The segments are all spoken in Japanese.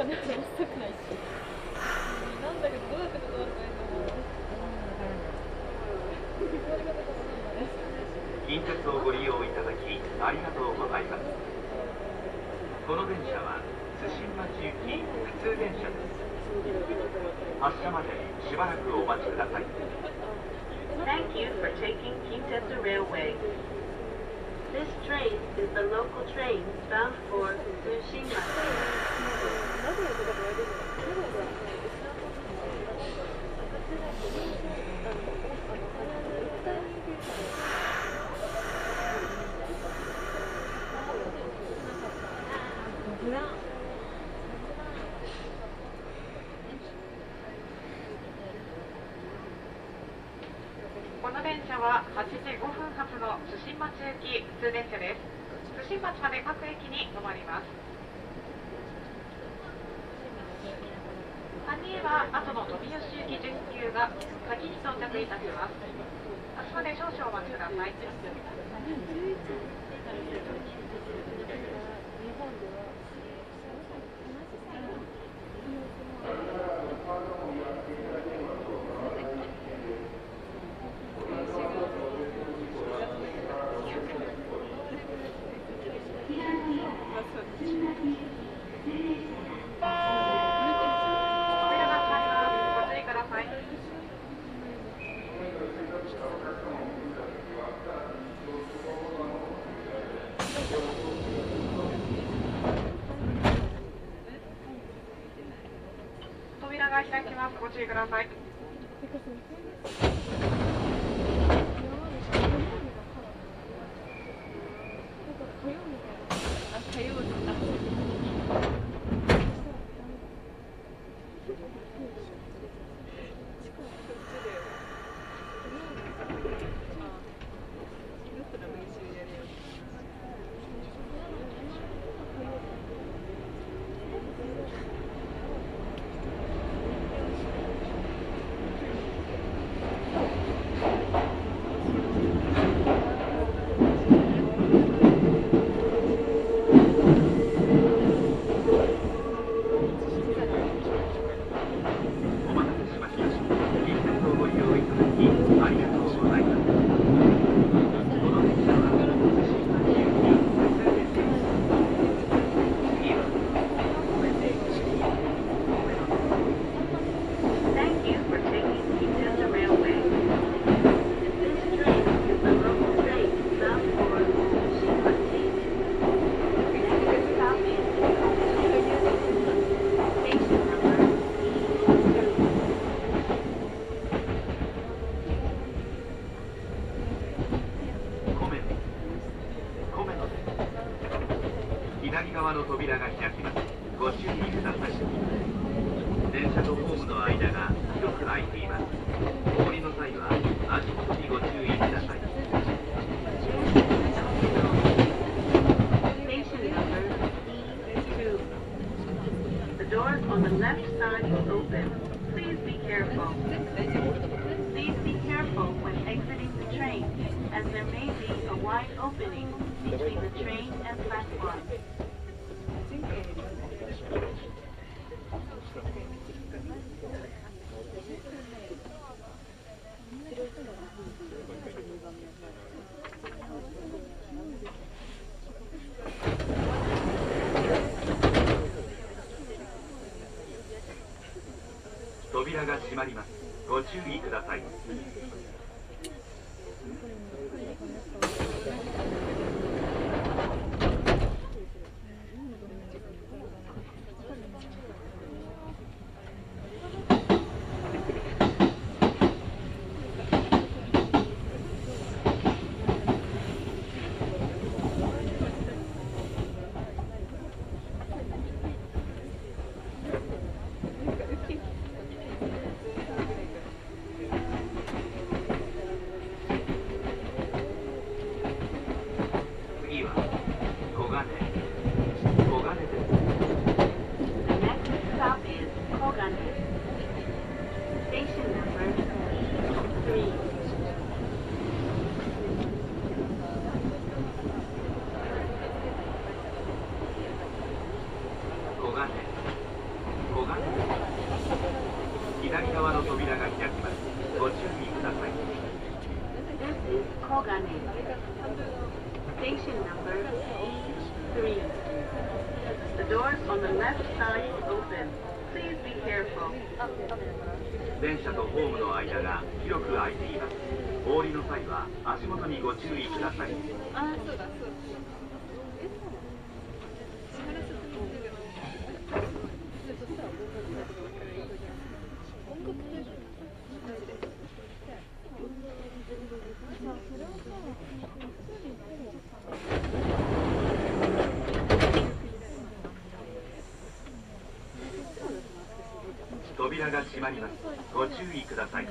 私にお金払わせたくないしなんだけどどうやって断るかいいと思う断り方がわか近鉄をご利用いただきありがとうございますこの電車は津新町行き普通電車です発車までしばらくお待ちください Thank you for taking Kintetsu Railway. This train is the local train bound for Tsushima. この電車は8時5分発の津新町行き普通電車です。津新町まで各駅に停まります。次は後の富吉行き準急が先に到着いたします。あそこで少々お待ちください扉が閉まりますご注意ください扉が開きますご注意くださいお待たせしました近鉄をご利用いただきありがとうございますこの電車は津新町行き普通電車です次はごめんね次ごめんなさい Thank you for taking Kintetsu Railway. This train is the local train bound for Tsushima. Next stop is Station number E2. コメコメのです左側の扉が開きますご注意ください電車とホームの間が広く空いていますお降りの際は足元にご注意ください doors on the left side will open. Please be careful. Please be careful when exiting the train, as there may be a wide opening between the train and platform. 扉が閉まります。ご注意ください。On the left side open. Please be careful. 電車とホームの間が広く空いていますお降りの際は足元にご注意くださいあそうだそうだ扉が閉まりますご注意ください。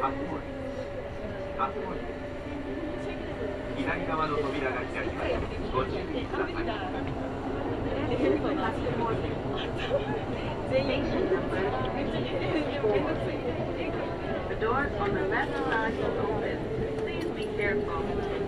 カスモリカスモリ左側の扉が開きますご注意ください Station number four. The doors on the left side will open. Please be careful.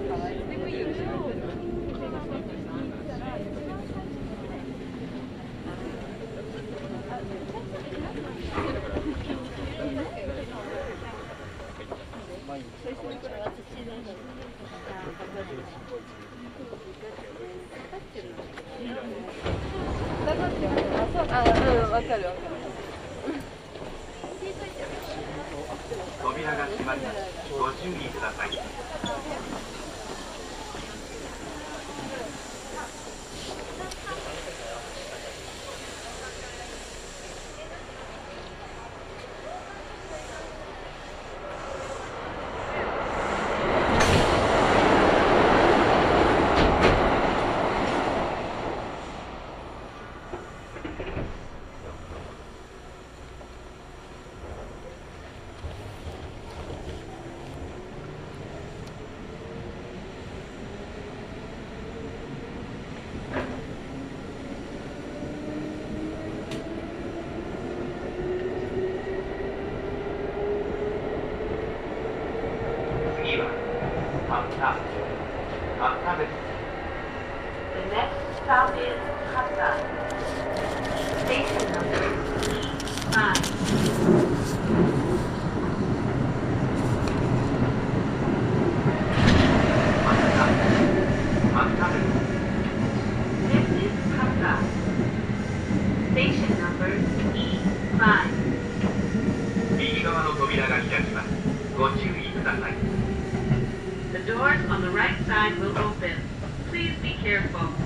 わかるわかる。扉が閉まります。ご注意ください。Side will open. Please be careful.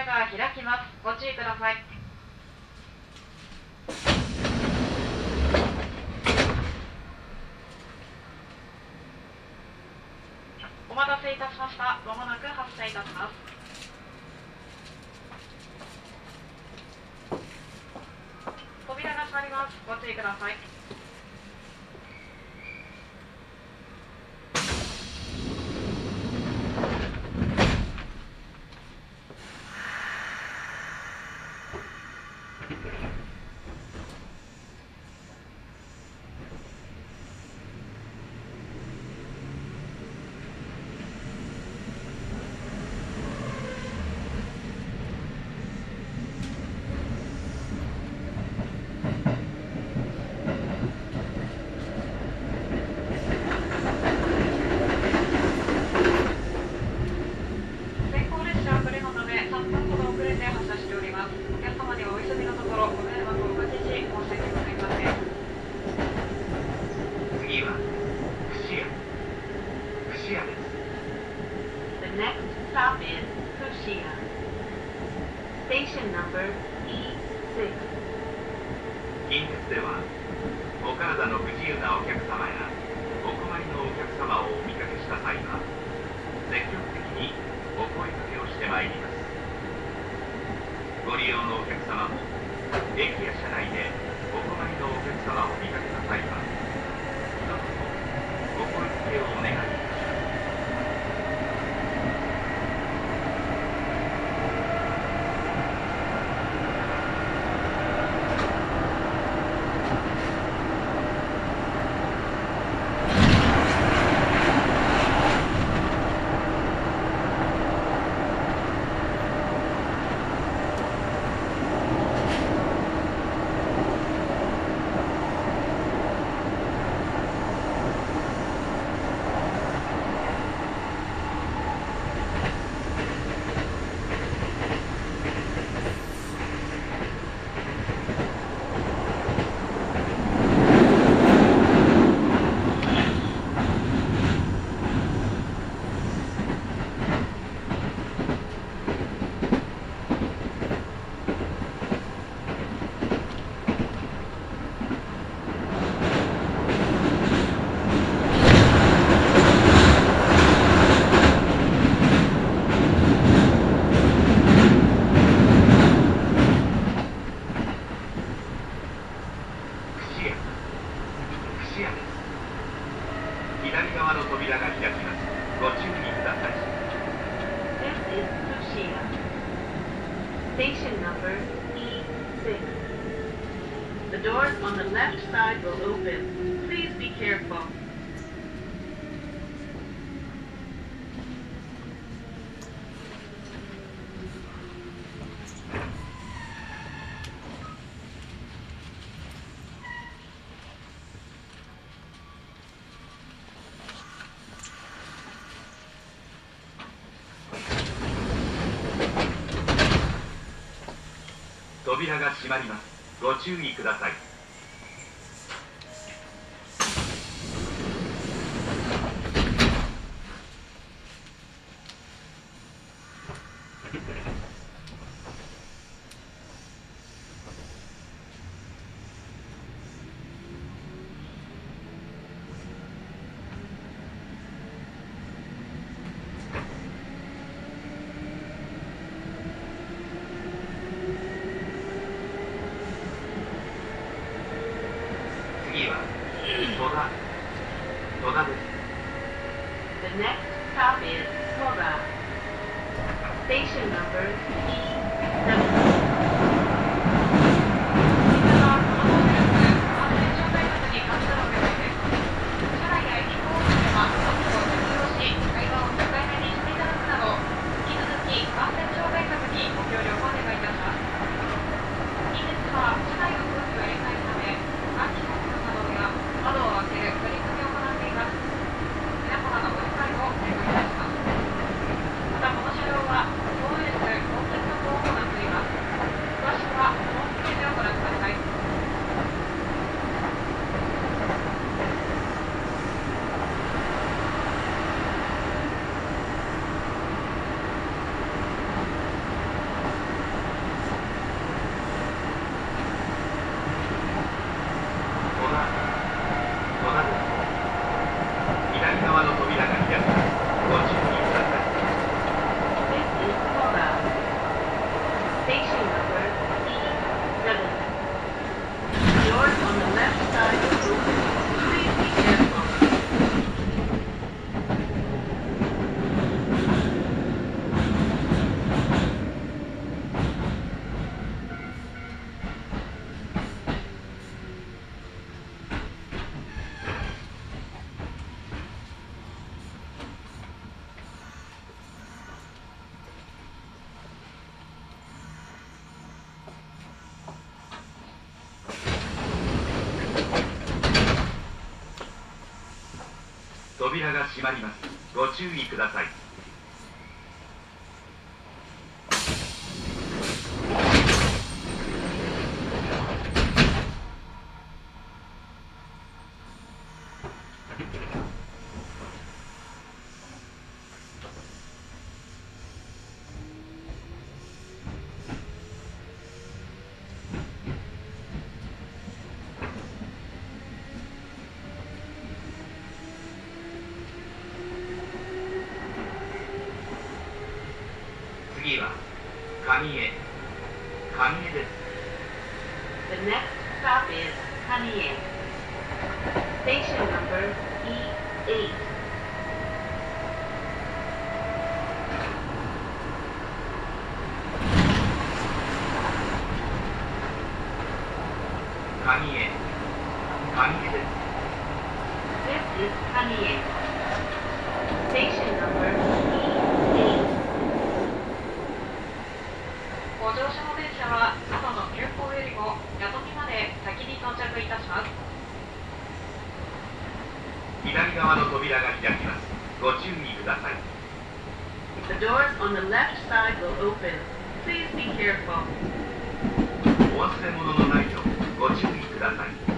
扉が開きます。ご注意ください。お待たせいたしました。まもなく発車いたします。扉が閉まります。ご注意ください先行列車遅れのため3分ほど遅れて発車しておりますお客様にはお急ぎのところご迷惑をおかけし申し訳ございません次は串屋串屋です The next stop is Fushia. Station number E6. 近鉄ではお体の不自由なお客様やお困りのお客様をお見かけした際は積極的にお声かけをしてまいりますご利用のお客様も駅や車扉が閉まります。ご注意ください。扉が閉まります。ご注意ください次は上江上江です The next stop is Kanye. Station number E8. 上江上江です This is Kanye. Station number E8. ご乗車の電車は佐渡の急行よりも弥富まで先に到着いたします左側の扉が開きますご注意ください The doors on the left side will open. Please be careful. お忘れ物のないようご注意ください